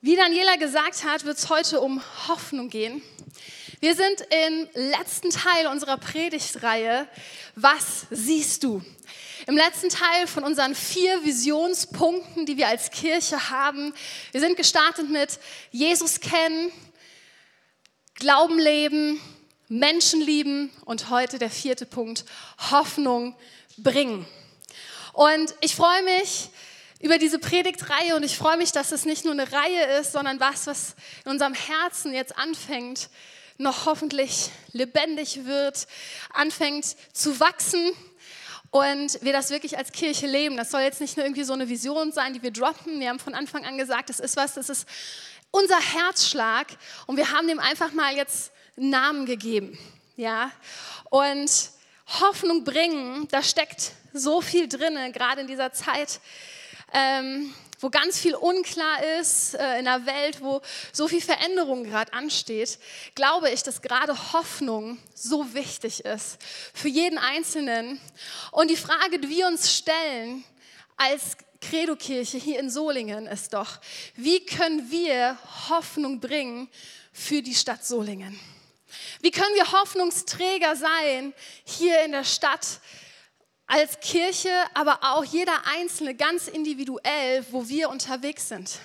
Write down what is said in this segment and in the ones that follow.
Wie Daniela gesagt hat, wird es heute um Hoffnung gehen. Wir sind im letzten Teil unserer Predigtreihe. Was siehst du? Im letzten Teil von unseren vier Visionspunkten, die wir als Kirche haben. Wir sind gestartet mit Jesus kennen, Glauben leben, Menschen lieben und heute der vierte Punkt, Hoffnung bringen. Und ich freue mich, über diese Predigtreihe und ich freue mich, dass es nicht nur eine Reihe ist, sondern was, was in unserem Herzen jetzt anfängt, noch hoffentlich lebendig wird, anfängt zu wachsen und wir das wirklich als Kirche leben. Das soll jetzt nicht nur irgendwie so eine Vision sein, die wir droppen. Wir haben von Anfang an gesagt, das ist was, das ist unser Herzschlag und wir haben dem einfach mal jetzt einen Namen gegeben. Ja? Und Hoffnung bringen, da steckt so viel drin, gerade in dieser Zeit, ähm, wo ganz viel unklar ist, äh, in einer Welt, wo so viel Veränderung gerade ansteht, glaube ich, dass gerade Hoffnung so wichtig ist für jeden Einzelnen. Und die Frage, die wir uns stellen als Credo-Kirche hier in Solingen ist doch, wie können wir Hoffnung bringen für die Stadt Solingen? Wie können wir Hoffnungsträger sein hier in der Stadt als Kirche, aber auch jeder Einzelne ganz individuell, wo wir unterwegs sind.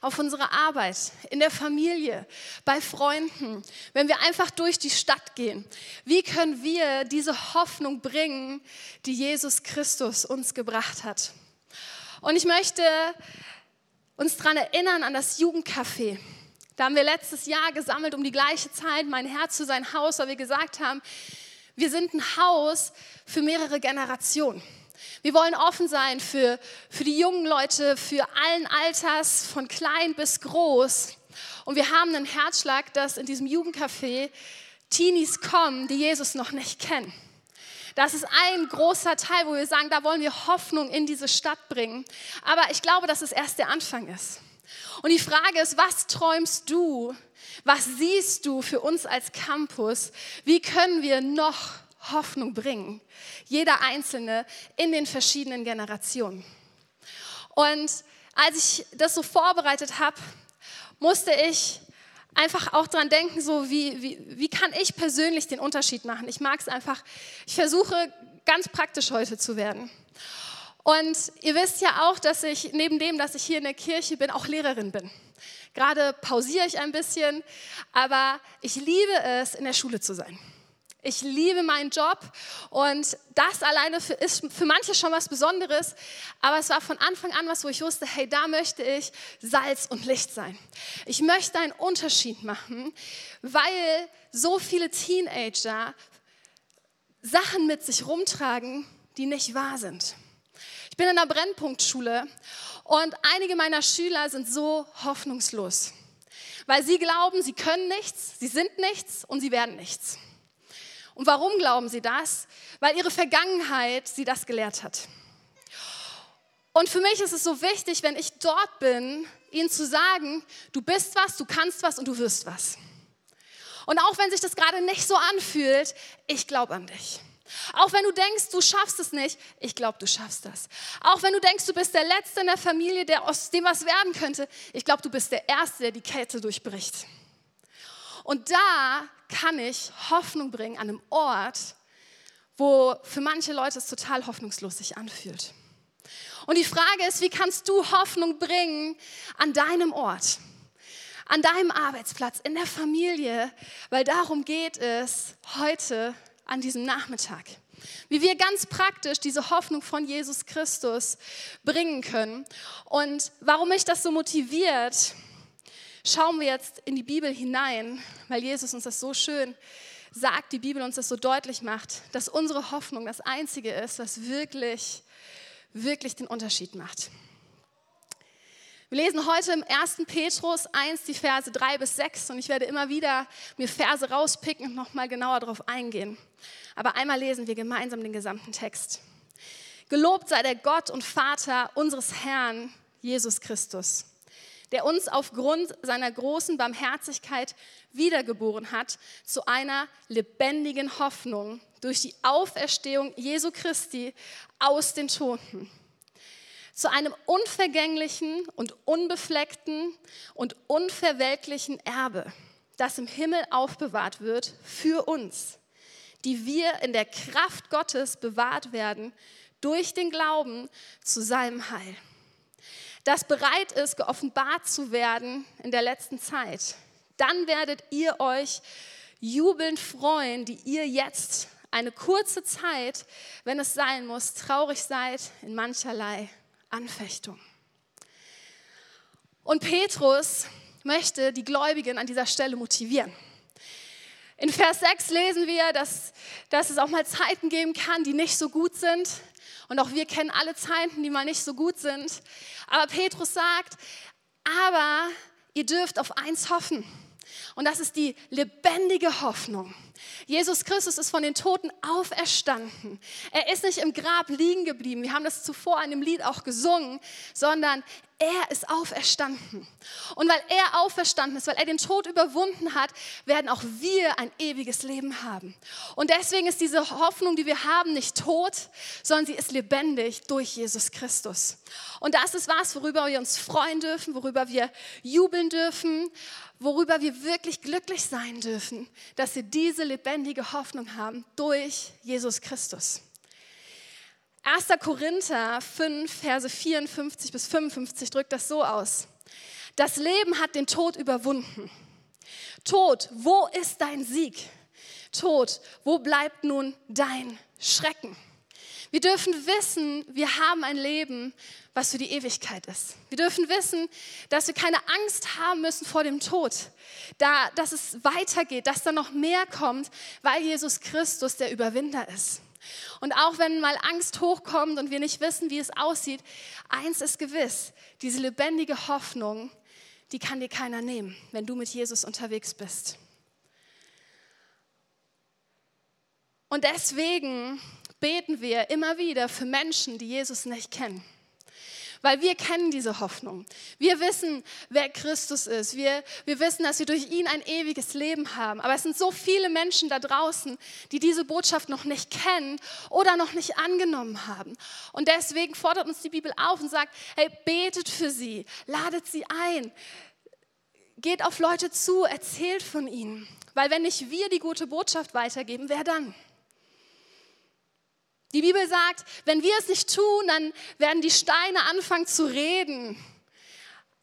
Auf unserer Arbeit, in der Familie, bei Freunden, wenn wir einfach durch die Stadt gehen. Wie können wir diese Hoffnung bringen, die Jesus Christus uns gebracht hat? Und ich möchte uns daran erinnern an das Jugendcafé. Da haben wir letztes Jahr gesammelt um die gleiche Zeit, mein Herz zu sein Haus, weil wir gesagt haben, wir sind ein Haus für mehrere Generationen. Wir wollen offen sein für, für die jungen Leute, für allen Alters, von klein bis groß. Und wir haben einen Herzschlag, dass in diesem Jugendcafé Teenies kommen, die Jesus noch nicht kennen. Das ist ein großer Teil, wo wir sagen, da wollen wir Hoffnung in diese Stadt bringen. Aber ich glaube, dass es erst der Anfang ist. Und die Frage ist, was träumst du was siehst du für uns als Campus? Wie können wir noch Hoffnung bringen? Jeder Einzelne in den verschiedenen Generationen. Und als ich das so vorbereitet habe, musste ich einfach auch dran denken, so wie, wie, wie kann ich persönlich den Unterschied machen? Ich mag es einfach, ich versuche ganz praktisch heute zu werden. Und ihr wisst ja auch, dass ich neben dem, dass ich hier in der Kirche bin, auch Lehrerin bin. Gerade pausiere ich ein bisschen, aber ich liebe es, in der Schule zu sein. Ich liebe meinen Job und das alleine für, ist für manche schon was Besonderes, aber es war von Anfang an was, wo ich wusste, hey, da möchte ich Salz und Licht sein. Ich möchte einen Unterschied machen, weil so viele Teenager Sachen mit sich rumtragen, die nicht wahr sind. Ich bin in einer Brennpunktschule und einige meiner Schüler sind so hoffnungslos, weil sie glauben, sie können nichts, sie sind nichts und sie werden nichts. Und warum glauben sie das? Weil ihre Vergangenheit sie das gelehrt hat. Und für mich ist es so wichtig, wenn ich dort bin, ihnen zu sagen, du bist was, du kannst was und du wirst was. Und auch wenn sich das gerade nicht so anfühlt, ich glaube an dich. Auch wenn du denkst, du schaffst es nicht, ich glaube, du schaffst das. Auch wenn du denkst, du bist der Letzte in der Familie, der aus dem was werden könnte, ich glaube, du bist der Erste, der die Kette durchbricht. Und da kann ich Hoffnung bringen an einem Ort, wo für manche Leute es total hoffnungslos sich anfühlt. Und die Frage ist, wie kannst du Hoffnung bringen an deinem Ort, an deinem Arbeitsplatz, in der Familie, weil darum geht es heute an diesem Nachmittag. Wie wir ganz praktisch diese Hoffnung von Jesus Christus bringen können. Und warum mich das so motiviert, schauen wir jetzt in die Bibel hinein, weil Jesus uns das so schön sagt, die Bibel uns das so deutlich macht, dass unsere Hoffnung das Einzige ist, was wirklich, wirklich den Unterschied macht. Wir lesen heute im 1. Petrus 1 die Verse 3 bis 6 und ich werde immer wieder mir Verse rauspicken und nochmal genauer darauf eingehen. Aber einmal lesen wir gemeinsam den gesamten Text. Gelobt sei der Gott und Vater unseres Herrn Jesus Christus, der uns aufgrund seiner großen Barmherzigkeit wiedergeboren hat zu einer lebendigen Hoffnung durch die Auferstehung Jesu Christi aus den Toten zu einem unvergänglichen und unbefleckten und unverwelklichen Erbe, das im Himmel aufbewahrt wird für uns, die wir in der Kraft Gottes bewahrt werden durch den Glauben zu seinem Heil, das bereit ist, geoffenbart zu werden in der letzten Zeit. Dann werdet ihr euch jubelnd freuen, die ihr jetzt eine kurze Zeit, wenn es sein muss, traurig seid in mancherlei Anfechtung. Und Petrus möchte die Gläubigen an dieser Stelle motivieren. In Vers 6 lesen wir, dass, dass es auch mal Zeiten geben kann, die nicht so gut sind. Und auch wir kennen alle Zeiten, die mal nicht so gut sind. Aber Petrus sagt, aber ihr dürft auf eins hoffen. Und das ist die lebendige Hoffnung. Jesus Christus ist von den Toten auferstanden. Er ist nicht im Grab liegen geblieben. Wir haben das zuvor in dem Lied auch gesungen, sondern er ist auferstanden. Und weil er auferstanden ist, weil er den Tod überwunden hat, werden auch wir ein ewiges Leben haben. Und deswegen ist diese Hoffnung, die wir haben, nicht tot, sondern sie ist lebendig durch Jesus Christus. Und das ist was, worüber wir uns freuen dürfen, worüber wir jubeln dürfen, worüber wir wirklich glücklich sein dürfen, dass wir diese lebendige Hoffnung haben durch Jesus Christus. 1. Korinther 5, Verse 54 bis 55 drückt das so aus. Das Leben hat den Tod überwunden. Tod, wo ist dein Sieg? Tod, wo bleibt nun dein Schrecken? Wir dürfen wissen, wir haben ein Leben, was für die Ewigkeit ist. Wir dürfen wissen, dass wir keine Angst haben müssen vor dem Tod, da, dass es weitergeht, dass da noch mehr kommt, weil Jesus Christus der Überwinder ist. Und auch wenn mal Angst hochkommt und wir nicht wissen, wie es aussieht, eins ist gewiss, diese lebendige Hoffnung, die kann dir keiner nehmen, wenn du mit Jesus unterwegs bist. Und deswegen beten wir immer wieder für Menschen, die Jesus nicht kennen weil wir kennen diese Hoffnung. Wir wissen, wer Christus ist. Wir, wir wissen, dass wir durch ihn ein ewiges Leben haben. Aber es sind so viele Menschen da draußen, die diese Botschaft noch nicht kennen oder noch nicht angenommen haben. Und deswegen fordert uns die Bibel auf und sagt, hey, betet für sie, ladet sie ein, geht auf Leute zu, erzählt von ihnen. Weil wenn nicht wir die gute Botschaft weitergeben, wer dann? Die Bibel sagt, wenn wir es nicht tun, dann werden die Steine anfangen zu reden.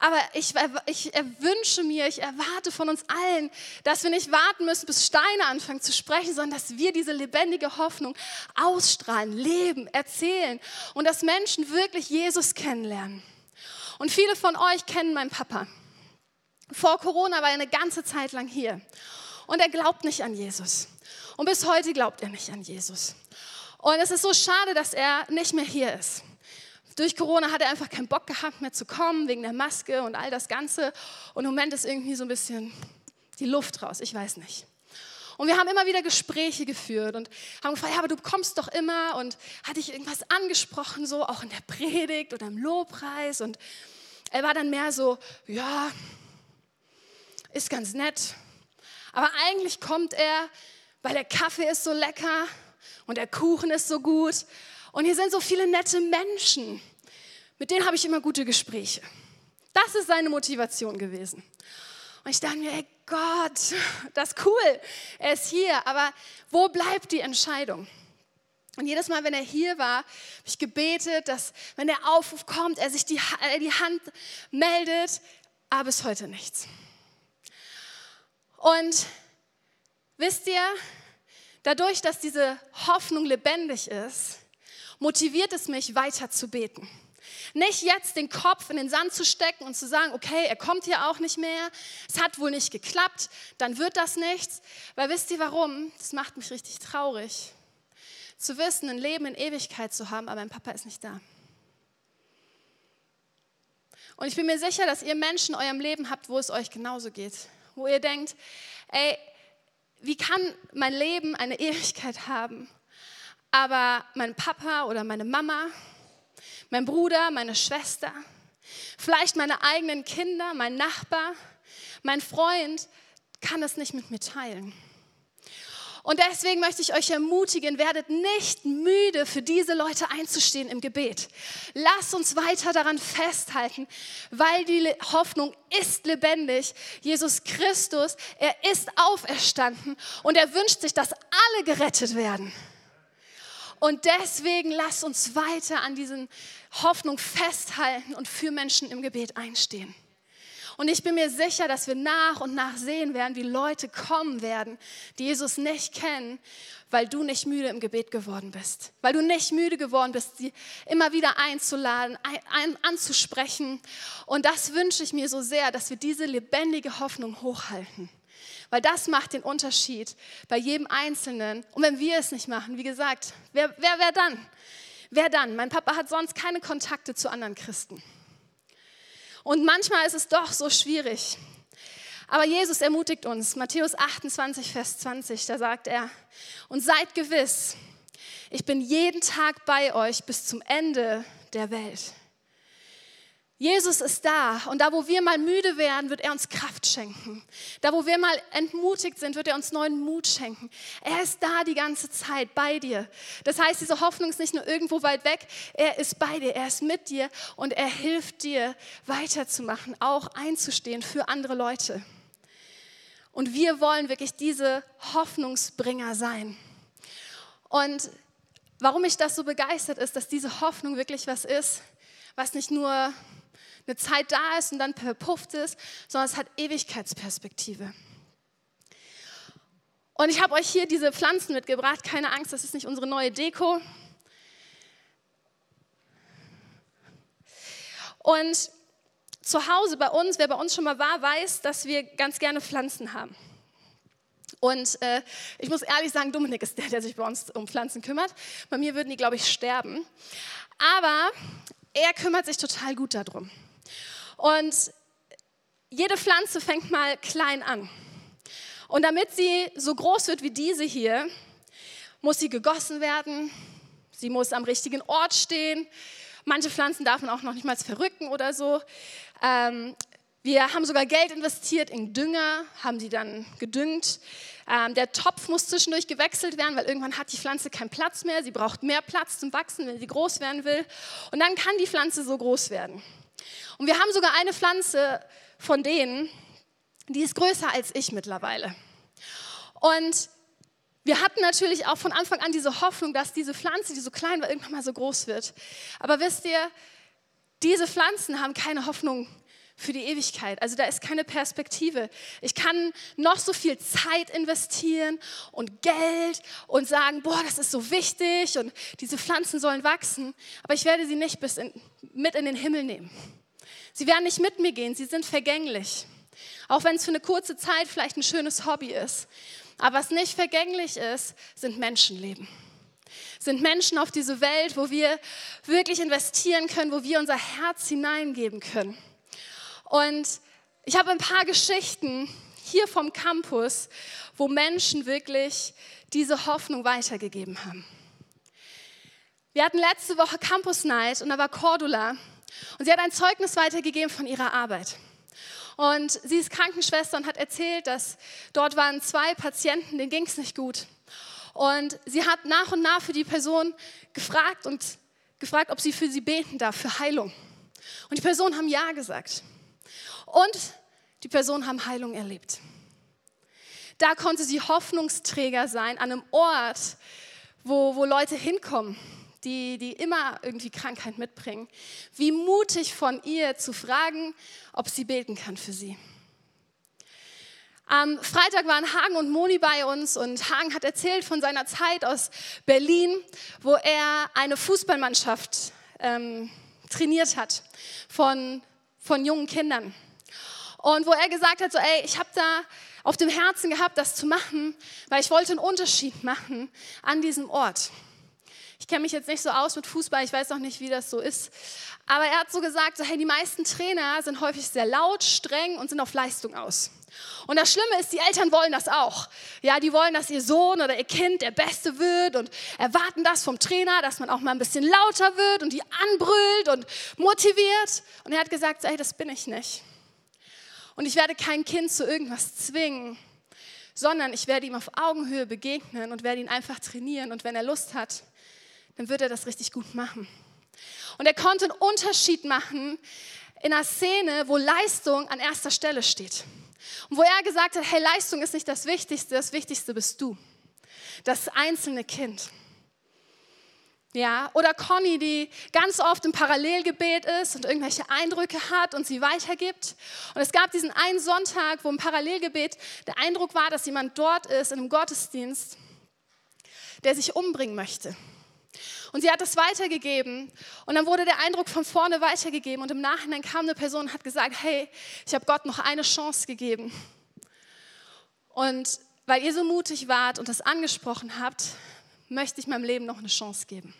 Aber ich, ich wünsche mir, ich erwarte von uns allen, dass wir nicht warten müssen, bis Steine anfangen zu sprechen, sondern dass wir diese lebendige Hoffnung ausstrahlen, leben, erzählen und dass Menschen wirklich Jesus kennenlernen. Und viele von euch kennen meinen Papa. Vor Corona war er eine ganze Zeit lang hier und er glaubt nicht an Jesus. Und bis heute glaubt er nicht an Jesus. Und es ist so schade, dass er nicht mehr hier ist. Durch Corona hat er einfach keinen Bock gehabt mehr zu kommen, wegen der Maske und all das Ganze. Und im Moment ist irgendwie so ein bisschen die Luft raus, ich weiß nicht. Und wir haben immer wieder Gespräche geführt und haben gefragt, ja, aber du kommst doch immer und hat dich irgendwas angesprochen, so auch in der Predigt oder im Lobpreis. Und er war dann mehr so, ja, ist ganz nett. Aber eigentlich kommt er, weil der Kaffee ist so lecker und der Kuchen ist so gut und hier sind so viele nette Menschen. Mit denen habe ich immer gute Gespräche. Das ist seine Motivation gewesen. Und ich dachte mir, ey Gott, das ist cool, er ist hier, aber wo bleibt die Entscheidung? Und jedes Mal, wenn er hier war, habe ich gebetet, dass, wenn der Aufruf kommt, er sich die, äh, die Hand meldet, aber bis heute nichts. Und wisst ihr, Dadurch, dass diese Hoffnung lebendig ist, motiviert es mich, weiter zu beten. Nicht jetzt den Kopf in den Sand zu stecken und zu sagen, okay, er kommt hier auch nicht mehr, es hat wohl nicht geklappt, dann wird das nichts. Weil wisst ihr warum? Das macht mich richtig traurig. Zu wissen, ein Leben in Ewigkeit zu haben, aber mein Papa ist nicht da. Und ich bin mir sicher, dass ihr Menschen in eurem Leben habt, wo es euch genauso geht. Wo ihr denkt, ey, wie kann mein Leben eine Ewigkeit haben, aber mein Papa oder meine Mama, mein Bruder, meine Schwester, vielleicht meine eigenen Kinder, mein Nachbar, mein Freund kann es nicht mit mir teilen. Und deswegen möchte ich euch ermutigen, werdet nicht müde, für diese Leute einzustehen im Gebet. Lasst uns weiter daran festhalten, weil die Hoffnung ist lebendig. Jesus Christus, er ist auferstanden und er wünscht sich, dass alle gerettet werden. Und deswegen lasst uns weiter an diesen Hoffnung festhalten und für Menschen im Gebet einstehen. Und ich bin mir sicher, dass wir nach und nach sehen werden, wie Leute kommen werden, die Jesus nicht kennen, weil du nicht müde im Gebet geworden bist. Weil du nicht müde geworden bist, sie immer wieder einzuladen, ein, ein, anzusprechen. Und das wünsche ich mir so sehr, dass wir diese lebendige Hoffnung hochhalten. Weil das macht den Unterschied bei jedem Einzelnen. Und wenn wir es nicht machen, wie gesagt, wer, wer, wer dann? Wer dann? Mein Papa hat sonst keine Kontakte zu anderen Christen. Und manchmal ist es doch so schwierig. Aber Jesus ermutigt uns. Matthäus 28, Vers 20, da sagt er, und seid gewiss, ich bin jeden Tag bei euch bis zum Ende der Welt. Jesus ist da und da, wo wir mal müde werden, wird er uns Kraft schenken. Da, wo wir mal entmutigt sind, wird er uns neuen Mut schenken. Er ist da die ganze Zeit bei dir. Das heißt, diese Hoffnung ist nicht nur irgendwo weit weg, er ist bei dir, er ist mit dir und er hilft dir weiterzumachen, auch einzustehen für andere Leute. Und wir wollen wirklich diese Hoffnungsbringer sein. Und warum mich das so begeistert ist, dass diese Hoffnung wirklich was ist, was nicht nur eine Zeit da ist und dann verpufft ist, sondern es hat Ewigkeitsperspektive. Und ich habe euch hier diese Pflanzen mitgebracht. Keine Angst, das ist nicht unsere neue Deko. Und zu Hause bei uns, wer bei uns schon mal war, weiß, dass wir ganz gerne Pflanzen haben. Und äh, ich muss ehrlich sagen, Dominik ist der, der sich bei uns um Pflanzen kümmert. Bei mir würden die, glaube ich, sterben. Aber er kümmert sich total gut darum. Und jede Pflanze fängt mal klein an. Und damit sie so groß wird wie diese hier, muss sie gegossen werden, sie muss am richtigen Ort stehen. Manche Pflanzen darf man auch noch nicht mal verrücken oder so. Ähm, wir haben sogar Geld investiert in Dünger, haben sie dann gedüngt. Ähm, der Topf muss zwischendurch gewechselt werden, weil irgendwann hat die Pflanze keinen Platz mehr. Sie braucht mehr Platz zum Wachsen, wenn sie groß werden will. Und dann kann die Pflanze so groß werden. Und wir haben sogar eine Pflanze von denen, die ist größer als ich mittlerweile. Und wir hatten natürlich auch von Anfang an diese Hoffnung, dass diese Pflanze, die so klein war, irgendwann mal so groß wird. Aber wisst ihr, diese Pflanzen haben keine Hoffnung für die Ewigkeit. Also da ist keine Perspektive. Ich kann noch so viel Zeit investieren und Geld und sagen, boah, das ist so wichtig und diese Pflanzen sollen wachsen, aber ich werde sie nicht bis in, mit in den Himmel nehmen. Sie werden nicht mit mir gehen, sie sind vergänglich. Auch wenn es für eine kurze Zeit vielleicht ein schönes Hobby ist. Aber was nicht vergänglich ist, sind Menschenleben. Sind Menschen auf diese Welt, wo wir wirklich investieren können, wo wir unser Herz hineingeben können. Und ich habe ein paar Geschichten hier vom Campus, wo Menschen wirklich diese Hoffnung weitergegeben haben. Wir hatten letzte Woche Campus Night und da war Cordula und sie hat ein Zeugnis weitergegeben von ihrer Arbeit. Und sie ist Krankenschwester und hat erzählt, dass dort waren zwei Patienten, denen ging es nicht gut. Und sie hat nach und nach für die Person gefragt und gefragt, ob sie für sie beten darf, für Heilung. Und die Personen haben Ja gesagt. Und die Personen haben Heilung erlebt. Da konnte sie Hoffnungsträger sein an einem Ort, wo, wo Leute hinkommen die, die immer irgendwie Krankheit mitbringen. Wie mutig von ihr zu fragen, ob sie beten kann für sie. Am Freitag waren Hagen und Moni bei uns und Hagen hat erzählt von seiner Zeit aus Berlin, wo er eine Fußballmannschaft ähm, trainiert hat von, von jungen Kindern. Und wo er gesagt hat, so, ey, ich habe da auf dem Herzen gehabt, das zu machen, weil ich wollte einen Unterschied machen an diesem Ort. Ich kenne mich jetzt nicht so aus mit Fußball, ich weiß noch nicht, wie das so ist. Aber er hat so gesagt, so, hey, die meisten Trainer sind häufig sehr laut, streng und sind auf Leistung aus. Und das Schlimme ist, die Eltern wollen das auch. Ja, die wollen, dass ihr Sohn oder ihr Kind der Beste wird und erwarten das vom Trainer, dass man auch mal ein bisschen lauter wird und die anbrüllt und motiviert. Und er hat gesagt, hey, das bin ich nicht. Und ich werde kein Kind zu irgendwas zwingen, sondern ich werde ihm auf Augenhöhe begegnen und werde ihn einfach trainieren. Und wenn er Lust hat, dann wird er das richtig gut machen. Und er konnte einen Unterschied machen in einer Szene, wo Leistung an erster Stelle steht. Und wo er gesagt hat, hey, Leistung ist nicht das Wichtigste, das Wichtigste bist du. Das einzelne Kind. Ja, oder Conny, die ganz oft im Parallelgebet ist und irgendwelche Eindrücke hat und sie weitergibt. Und es gab diesen einen Sonntag, wo im Parallelgebet der Eindruck war, dass jemand dort ist in einem Gottesdienst, der sich umbringen möchte. Und sie hat es weitergegeben und dann wurde der Eindruck von vorne weitergegeben und im Nachhinein kam eine Person und hat gesagt, hey, ich habe Gott noch eine Chance gegeben. Und weil ihr so mutig wart und das angesprochen habt, möchte ich meinem Leben noch eine Chance geben.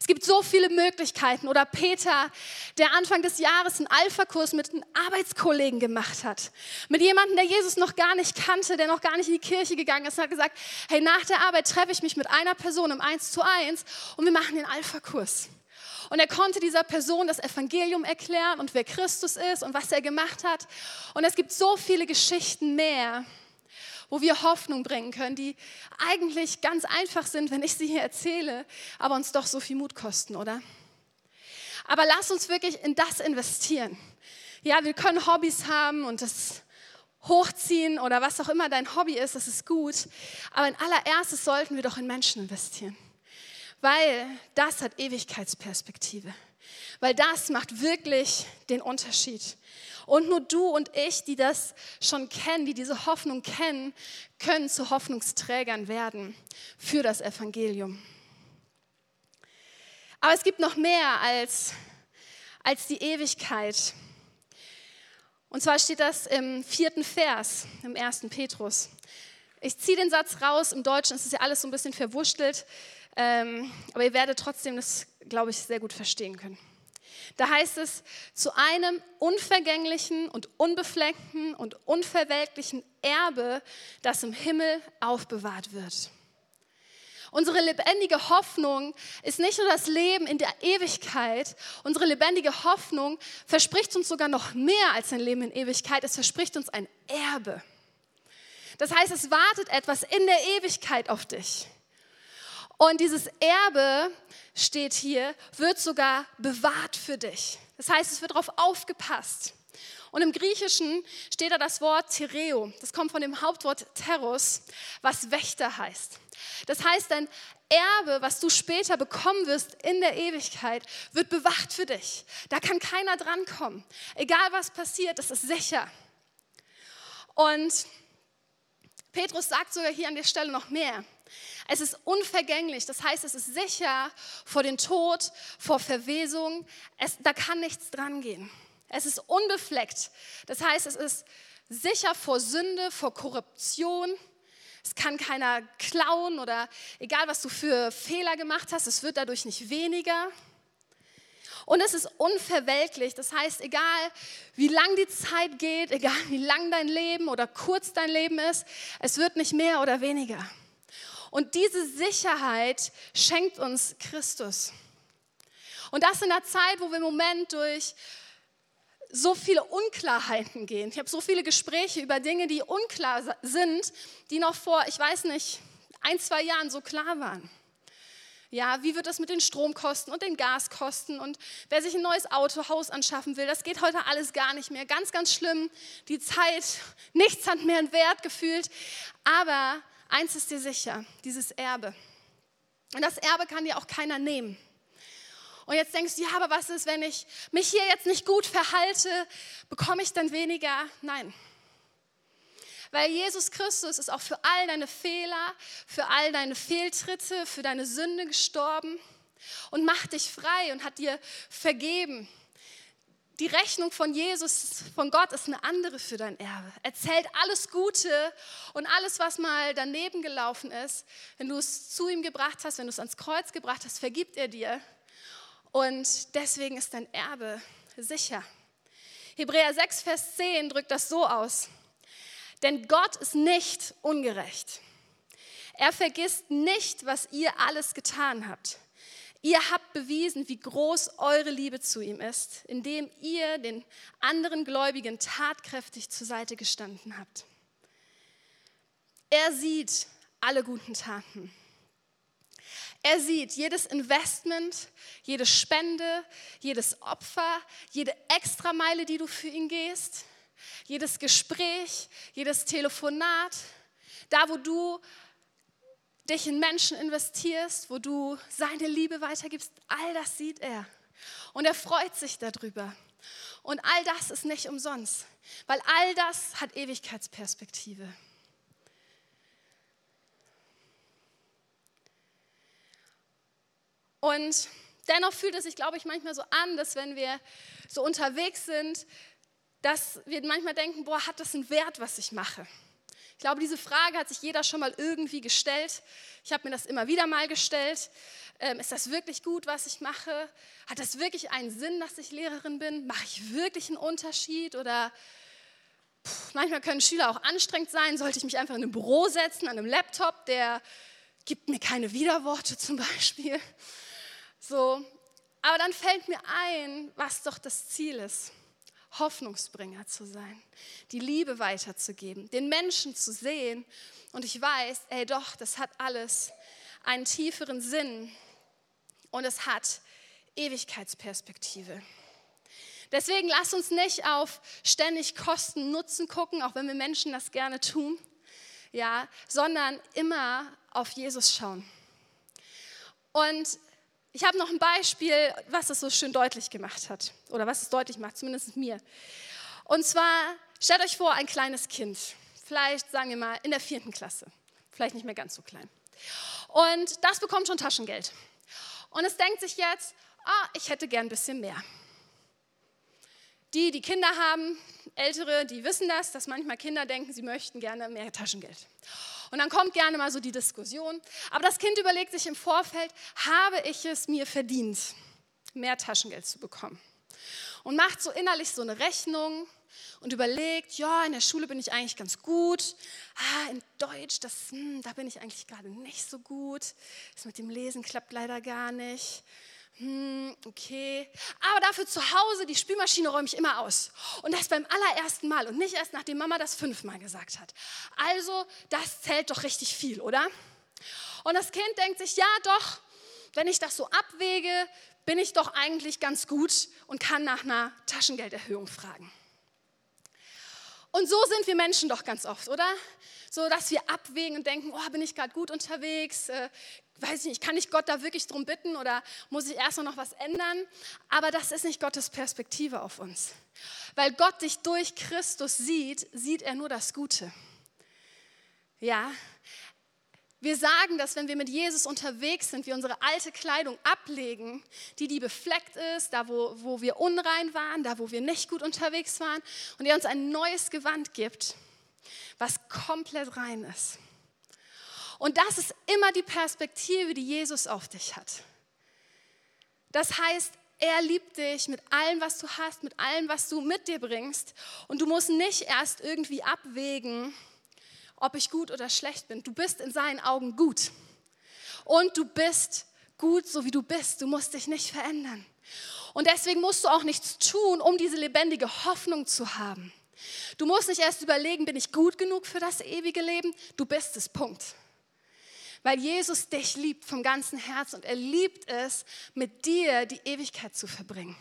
Es gibt so viele Möglichkeiten. Oder Peter, der Anfang des Jahres einen Alpha-Kurs mit einem Arbeitskollegen gemacht hat. Mit jemandem, der Jesus noch gar nicht kannte, der noch gar nicht in die Kirche gegangen ist und hat gesagt, hey, nach der Arbeit treffe ich mich mit einer Person im Eins zu eins und wir machen den Alpha-Kurs. Und er konnte dieser Person das Evangelium erklären und wer Christus ist und was er gemacht hat. Und es gibt so viele Geschichten mehr, wo wir Hoffnung bringen können, die eigentlich ganz einfach sind, wenn ich sie hier erzähle, aber uns doch so viel Mut kosten, oder? Aber lass uns wirklich in das investieren. Ja, wir können Hobbys haben und das hochziehen oder was auch immer dein Hobby ist, das ist gut. Aber in allererstes sollten wir doch in Menschen investieren, weil das hat Ewigkeitsperspektive, weil das macht wirklich den Unterschied. Und nur du und ich, die das schon kennen, die diese Hoffnung kennen, können zu Hoffnungsträgern werden für das Evangelium. Aber es gibt noch mehr als, als die Ewigkeit. Und zwar steht das im vierten Vers, im ersten Petrus. Ich ziehe den Satz raus, im Deutschen ist es ja alles so ein bisschen verwurschtelt, ähm, aber ihr werdet trotzdem das, glaube ich, sehr gut verstehen können. Da heißt es, zu einem unvergänglichen und unbefleckten und unverwelklichen Erbe, das im Himmel aufbewahrt wird. Unsere lebendige Hoffnung ist nicht nur das Leben in der Ewigkeit. Unsere lebendige Hoffnung verspricht uns sogar noch mehr als ein Leben in Ewigkeit. Es verspricht uns ein Erbe. Das heißt, es wartet etwas in der Ewigkeit auf dich. Und dieses Erbe, steht hier, wird sogar bewahrt für dich. Das heißt, es wird darauf aufgepasst. Und im Griechischen steht da das Wort Tereo. Das kommt von dem Hauptwort Teros, was Wächter heißt. Das heißt, dein Erbe, was du später bekommen wirst in der Ewigkeit, wird bewacht für dich. Da kann keiner drankommen. Egal was passiert, das ist sicher. Und Petrus sagt sogar hier an der Stelle noch mehr. Es ist unvergänglich, das heißt, es ist sicher vor dem Tod, vor Verwesung. Es, da kann nichts dran gehen. Es ist unbefleckt, das heißt, es ist sicher vor Sünde, vor Korruption. Es kann keiner klauen oder egal, was du für Fehler gemacht hast, es wird dadurch nicht weniger. Und es ist unverwelklich, das heißt, egal wie lang die Zeit geht, egal wie lang dein Leben oder kurz dein Leben ist, es wird nicht mehr oder weniger. Und diese Sicherheit schenkt uns Christus. Und das in einer Zeit, wo wir im Moment durch so viele Unklarheiten gehen. Ich habe so viele Gespräche über Dinge, die unklar sind, die noch vor, ich weiß nicht, ein, zwei Jahren so klar waren. Ja, wie wird das mit den Stromkosten und den Gaskosten und wer sich ein neues Autohaus anschaffen will, das geht heute alles gar nicht mehr. Ganz, ganz schlimm. Die Zeit, nichts hat mehr einen Wert gefühlt. Aber Eins ist dir sicher, dieses Erbe. Und das Erbe kann dir auch keiner nehmen. Und jetzt denkst du, ja, aber was ist, wenn ich mich hier jetzt nicht gut verhalte, bekomme ich dann weniger? Nein. Weil Jesus Christus ist auch für all deine Fehler, für all deine Fehltritte, für deine Sünde gestorben und macht dich frei und hat dir vergeben die Rechnung von Jesus, von Gott ist eine andere für dein Erbe. Er zählt alles Gute und alles, was mal daneben gelaufen ist. Wenn du es zu ihm gebracht hast, wenn du es ans Kreuz gebracht hast, vergibt er dir. Und deswegen ist dein Erbe sicher. Hebräer 6, Vers 10 drückt das so aus. Denn Gott ist nicht ungerecht. Er vergisst nicht, was ihr alles getan habt. Ihr habt bewiesen, wie groß eure Liebe zu ihm ist, indem ihr den anderen Gläubigen tatkräftig zur Seite gestanden habt. Er sieht alle guten Taten. Er sieht jedes Investment, jede Spende, jedes Opfer, jede Extrameile, die du für ihn gehst, jedes Gespräch, jedes Telefonat, da wo du dich in Menschen investierst, wo du seine Liebe weitergibst, all das sieht er. Und er freut sich darüber. Und all das ist nicht umsonst, weil all das hat Ewigkeitsperspektive. Und dennoch fühlt es sich, glaube ich, manchmal so an, dass wenn wir so unterwegs sind, dass wir manchmal denken, boah, hat das einen Wert, was ich mache? Ich glaube, diese Frage hat sich jeder schon mal irgendwie gestellt. Ich habe mir das immer wieder mal gestellt. Ähm, ist das wirklich gut, was ich mache? Hat das wirklich einen Sinn, dass ich Lehrerin bin? Mache ich wirklich einen Unterschied? Oder pff, manchmal können Schüler auch anstrengend sein. Sollte ich mich einfach in ein Büro setzen, an einem Laptop, der gibt mir keine Widerworte zum Beispiel. So, aber dann fällt mir ein, was doch das Ziel ist. Hoffnungsbringer zu sein, die Liebe weiterzugeben, den Menschen zu sehen. Und ich weiß, ey doch, das hat alles einen tieferen Sinn und es hat Ewigkeitsperspektive. Deswegen lass uns nicht auf ständig Kosten, Nutzen gucken, auch wenn wir Menschen das gerne tun, ja, sondern immer auf Jesus schauen. Und ich habe noch ein Beispiel, was das so schön deutlich gemacht hat. Oder was es deutlich macht, zumindest mir. Und zwar, stellt euch vor, ein kleines Kind. Vielleicht, sagen wir mal, in der vierten Klasse. Vielleicht nicht mehr ganz so klein. Und das bekommt schon Taschengeld. Und es denkt sich jetzt, ah, ich hätte gern ein bisschen mehr. Die, die Kinder haben, Ältere, die wissen das, dass manchmal Kinder denken, sie möchten gerne mehr Taschengeld. Und dann kommt gerne mal so die Diskussion. Aber das Kind überlegt sich im Vorfeld, habe ich es mir verdient, mehr Taschengeld zu bekommen? Und macht so innerlich so eine Rechnung und überlegt, ja, in der Schule bin ich eigentlich ganz gut. Ah, in Deutsch, das, hm, da bin ich eigentlich gerade nicht so gut. Das mit dem Lesen klappt leider gar nicht hm, okay. Aber dafür zu Hause, die Spülmaschine räume ich immer aus. Und das beim allerersten Mal und nicht erst nachdem Mama das fünfmal gesagt hat. Also, das zählt doch richtig viel, oder? Und das Kind denkt sich, ja doch, wenn ich das so abwäge, bin ich doch eigentlich ganz gut und kann nach einer Taschengelderhöhung fragen. Und so sind wir Menschen doch ganz oft, oder? So, dass wir abwägen und denken, oh, bin ich gerade gut unterwegs? Äh, weiß ich nicht, kann ich Gott da wirklich drum bitten oder muss ich erst noch was ändern? Aber das ist nicht Gottes Perspektive auf uns. Weil Gott dich durch Christus sieht, sieht er nur das Gute. Ja, wir sagen, dass wenn wir mit Jesus unterwegs sind, wir unsere alte Kleidung ablegen, die die befleckt ist, da wo, wo wir unrein waren, da wo wir nicht gut unterwegs waren und er uns ein neues Gewand gibt, was komplett rein ist. Und das ist immer die Perspektive, die Jesus auf dich hat. Das heißt, er liebt dich mit allem, was du hast, mit allem, was du mit dir bringst. Und du musst nicht erst irgendwie abwägen, ob ich gut oder schlecht bin. Du bist in seinen Augen gut. Und du bist gut, so wie du bist. Du musst dich nicht verändern. Und deswegen musst du auch nichts tun, um diese lebendige Hoffnung zu haben. Du musst nicht erst überlegen, bin ich gut genug für das ewige Leben? Du bist es, Punkt weil Jesus dich liebt vom ganzen Herzen und er liebt es, mit dir die Ewigkeit zu verbringen.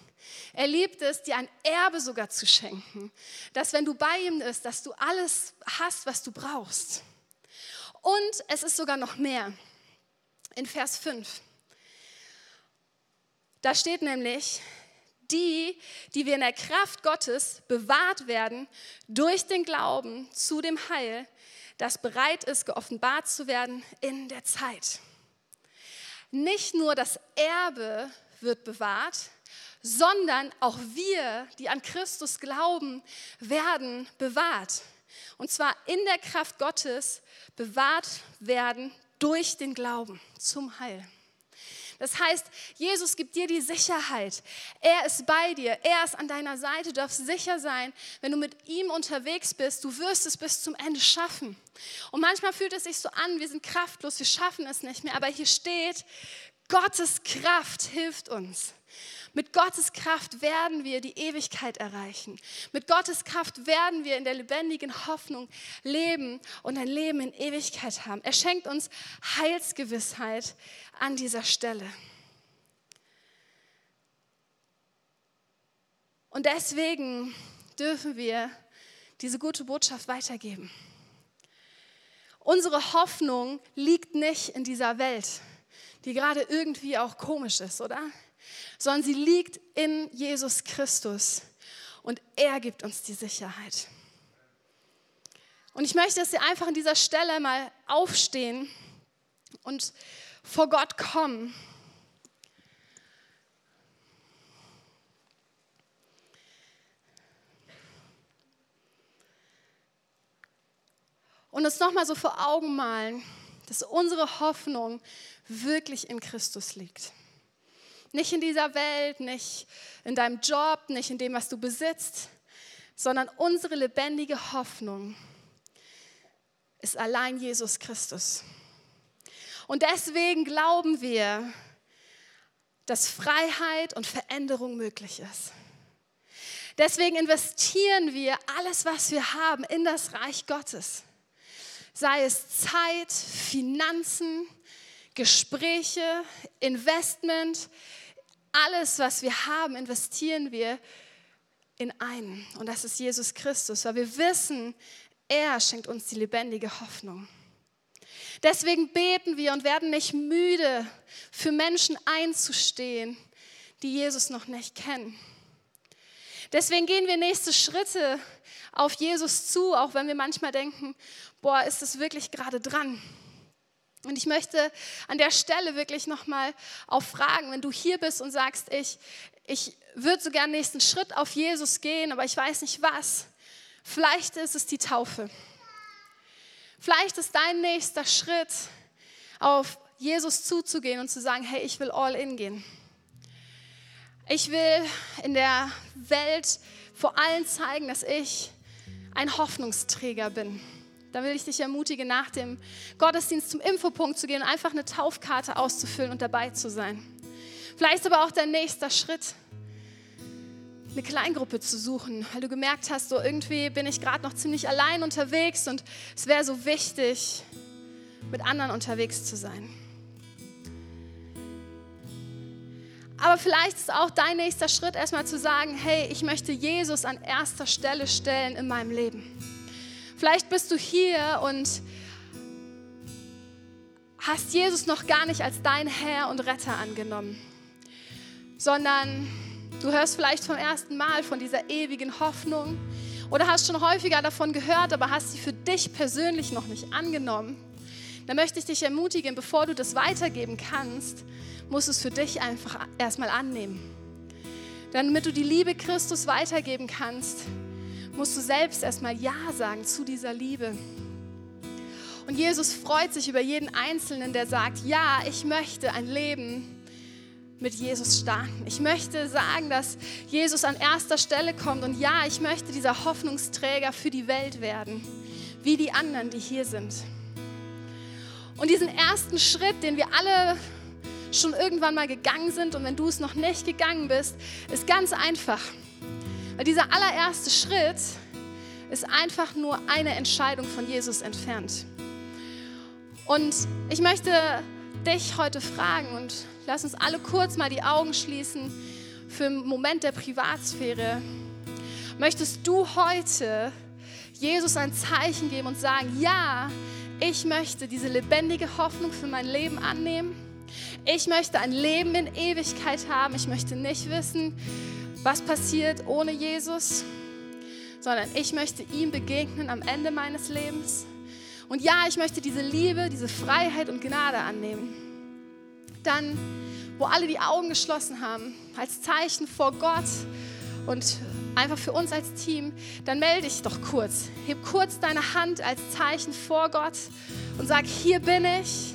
Er liebt es, dir ein Erbe sogar zu schenken, dass wenn du bei ihm bist, dass du alles hast, was du brauchst. Und es ist sogar noch mehr. In Vers 5. Da steht nämlich, die, die wir in der Kraft Gottes bewahrt werden durch den Glauben zu dem Heil, das bereit ist, geoffenbart zu werden in der Zeit. Nicht nur das Erbe wird bewahrt, sondern auch wir, die an Christus glauben, werden bewahrt. Und zwar in der Kraft Gottes bewahrt werden durch den Glauben zum Heil. Das heißt, Jesus gibt dir die Sicherheit. Er ist bei dir. Er ist an deiner Seite. Du darfst sicher sein, wenn du mit ihm unterwegs bist, du wirst es bis zum Ende schaffen. Und manchmal fühlt es sich so an, wir sind kraftlos, wir schaffen es nicht mehr. Aber hier steht, Gottes Kraft hilft uns. Mit Gottes Kraft werden wir die Ewigkeit erreichen. Mit Gottes Kraft werden wir in der lebendigen Hoffnung leben und ein Leben in Ewigkeit haben. Er schenkt uns Heilsgewissheit an dieser Stelle. Und deswegen dürfen wir diese gute Botschaft weitergeben. Unsere Hoffnung liegt nicht in dieser Welt, die gerade irgendwie auch komisch ist, oder? Sondern sie liegt in Jesus Christus und er gibt uns die Sicherheit. Und ich möchte, dass Sie einfach an dieser Stelle mal aufstehen und vor Gott kommen und uns nochmal so vor Augen malen, dass unsere Hoffnung wirklich in Christus liegt. Nicht in dieser Welt, nicht in deinem Job, nicht in dem, was du besitzt, sondern unsere lebendige Hoffnung ist allein Jesus Christus. Und deswegen glauben wir, dass Freiheit und Veränderung möglich ist. Deswegen investieren wir alles, was wir haben, in das Reich Gottes sei es Zeit, Finanzen, Gespräche, Investment, alles, was wir haben, investieren wir in einen. Und das ist Jesus Christus, weil wir wissen, er schenkt uns die lebendige Hoffnung. Deswegen beten wir und werden nicht müde, für Menschen einzustehen, die Jesus noch nicht kennen. Deswegen gehen wir nächste Schritte auf Jesus zu, auch wenn wir manchmal denken, boah, ist es wirklich gerade dran? Und ich möchte an der Stelle wirklich nochmal auch fragen, wenn du hier bist und sagst, ich, ich würde so gerne nächsten Schritt auf Jesus gehen, aber ich weiß nicht was. Vielleicht ist es die Taufe. Vielleicht ist dein nächster Schritt, auf Jesus zuzugehen und zu sagen, hey, ich will all in gehen. Ich will in der Welt vor allen zeigen, dass ich ein Hoffnungsträger bin. Da will ich dich ermutigen, nach dem Gottesdienst zum Infopunkt zu gehen und einfach eine Taufkarte auszufüllen und dabei zu sein. Vielleicht aber auch dein nächster Schritt, eine Kleingruppe zu suchen, weil du gemerkt hast, so irgendwie bin ich gerade noch ziemlich allein unterwegs und es wäre so wichtig, mit anderen unterwegs zu sein. Aber vielleicht ist auch dein nächster Schritt erstmal zu sagen, hey, ich möchte Jesus an erster Stelle stellen in meinem Leben. Vielleicht bist du hier und hast Jesus noch gar nicht als dein Herr und Retter angenommen, sondern du hörst vielleicht vom ersten Mal von dieser ewigen Hoffnung oder hast schon häufiger davon gehört, aber hast sie für dich persönlich noch nicht angenommen. Da möchte ich dich ermutigen, bevor du das weitergeben kannst, musst du es für dich einfach erstmal annehmen. Damit du die Liebe Christus weitergeben kannst, musst du selbst erstmal Ja sagen zu dieser Liebe. Und Jesus freut sich über jeden Einzelnen, der sagt, ja, ich möchte ein Leben mit Jesus starten. Ich möchte sagen, dass Jesus an erster Stelle kommt und ja, ich möchte dieser Hoffnungsträger für die Welt werden, wie die anderen, die hier sind. Und diesen ersten Schritt, den wir alle schon irgendwann mal gegangen sind und wenn du es noch nicht gegangen bist, ist ganz einfach. Weil dieser allererste Schritt ist einfach nur eine Entscheidung von Jesus entfernt. Und ich möchte dich heute fragen und lass uns alle kurz mal die Augen schließen für einen Moment der Privatsphäre. Möchtest du heute Jesus ein Zeichen geben und sagen, ja, ich möchte diese lebendige Hoffnung für mein Leben annehmen? Ich möchte ein Leben in Ewigkeit haben. Ich möchte nicht wissen, was passiert ohne Jesus, sondern ich möchte ihm begegnen am Ende meines Lebens. Und ja, ich möchte diese Liebe, diese Freiheit und Gnade annehmen. Dann, wo alle die Augen geschlossen haben, als Zeichen vor Gott und einfach für uns als Team, dann melde dich doch kurz. Heb kurz deine Hand als Zeichen vor Gott und sag, hier bin ich,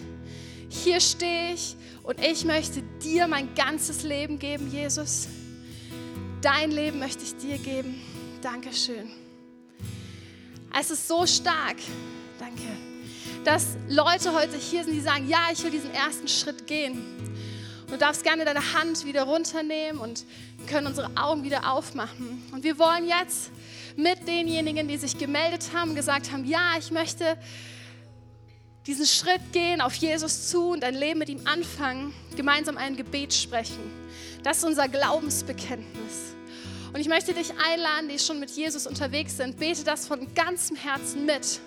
hier stehe ich und ich möchte dir mein ganzes Leben geben, Jesus. Dein Leben möchte ich dir geben. Dankeschön. Es ist so stark, danke, dass Leute heute hier sind, die sagen, ja, ich will diesen ersten Schritt gehen. Du darfst gerne deine Hand wieder runternehmen und können unsere Augen wieder aufmachen. Und wir wollen jetzt mit denjenigen, die sich gemeldet haben und gesagt haben, ja, ich möchte diesen Schritt gehen auf Jesus zu und ein Leben mit ihm anfangen, gemeinsam ein Gebet sprechen. Das ist unser Glaubensbekenntnis. Und ich möchte dich einladen, die schon mit Jesus unterwegs sind, bete das von ganzem Herzen mit.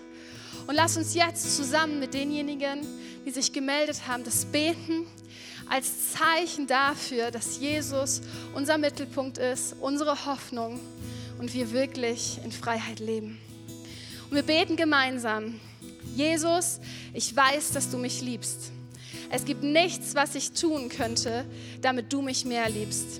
Und lass uns jetzt zusammen mit denjenigen, die sich gemeldet haben, das beten als Zeichen dafür, dass Jesus unser Mittelpunkt ist, unsere Hoffnung und wir wirklich in Freiheit leben. Und wir beten gemeinsam. Jesus, ich weiß, dass du mich liebst. Es gibt nichts, was ich tun könnte, damit du mich mehr liebst.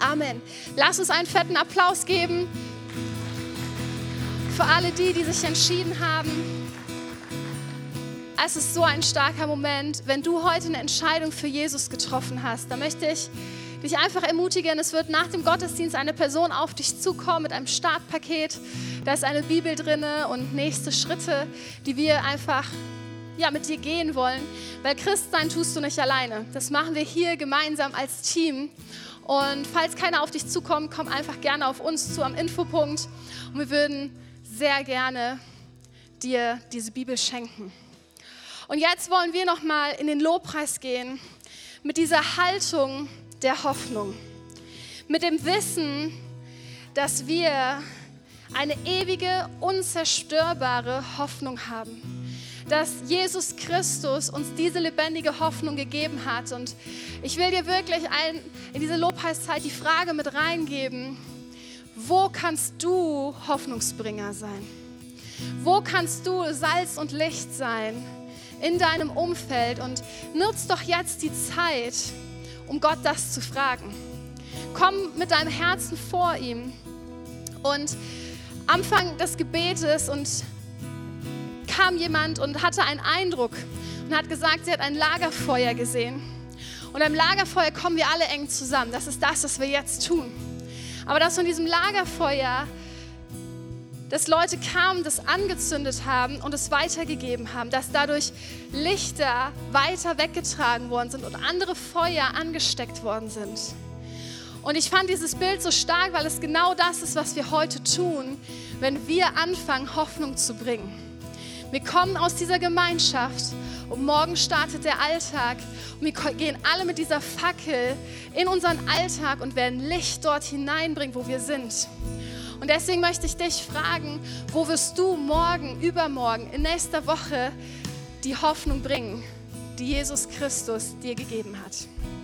Amen. Lass uns einen fetten Applaus geben für alle die, die sich entschieden haben. Es ist so ein starker Moment, wenn du heute eine Entscheidung für Jesus getroffen hast. Da möchte ich dich einfach ermutigen, es wird nach dem Gottesdienst eine Person auf dich zukommen mit einem Startpaket. Da ist eine Bibel drin und nächste Schritte, die wir einfach ja, mit dir gehen wollen. Weil Christsein tust du nicht alleine. Das machen wir hier gemeinsam als Team. Und falls keiner auf dich zukommt, komm einfach gerne auf uns zu am Infopunkt. Und wir würden sehr gerne dir diese Bibel schenken. Und jetzt wollen wir noch mal in den Lobpreis gehen mit dieser Haltung, der Hoffnung. Mit dem Wissen, dass wir eine ewige, unzerstörbare Hoffnung haben. Dass Jesus Christus uns diese lebendige Hoffnung gegeben hat. Und ich will dir wirklich ein, in diese Lobpreiszeit die Frage mit reingeben, wo kannst du Hoffnungsbringer sein? Wo kannst du Salz und Licht sein in deinem Umfeld? Und nutz doch jetzt die Zeit, um Gott das zu fragen. Komm mit deinem Herzen vor ihm und Anfang des Gebetes und kam jemand und hatte einen Eindruck und hat gesagt, sie hat ein Lagerfeuer gesehen. Und am Lagerfeuer kommen wir alle eng zusammen. Das ist das, was wir jetzt tun. Aber dass von diesem Lagerfeuer dass Leute kamen, das angezündet haben und es weitergegeben haben, dass dadurch Lichter weiter weggetragen worden sind und andere Feuer angesteckt worden sind. Und ich fand dieses Bild so stark, weil es genau das ist, was wir heute tun, wenn wir anfangen, Hoffnung zu bringen. Wir kommen aus dieser Gemeinschaft und morgen startet der Alltag und wir gehen alle mit dieser Fackel in unseren Alltag und werden Licht dort hineinbringen, wo wir sind. Und deswegen möchte ich dich fragen, wo wirst du morgen, übermorgen, in nächster Woche die Hoffnung bringen, die Jesus Christus dir gegeben hat?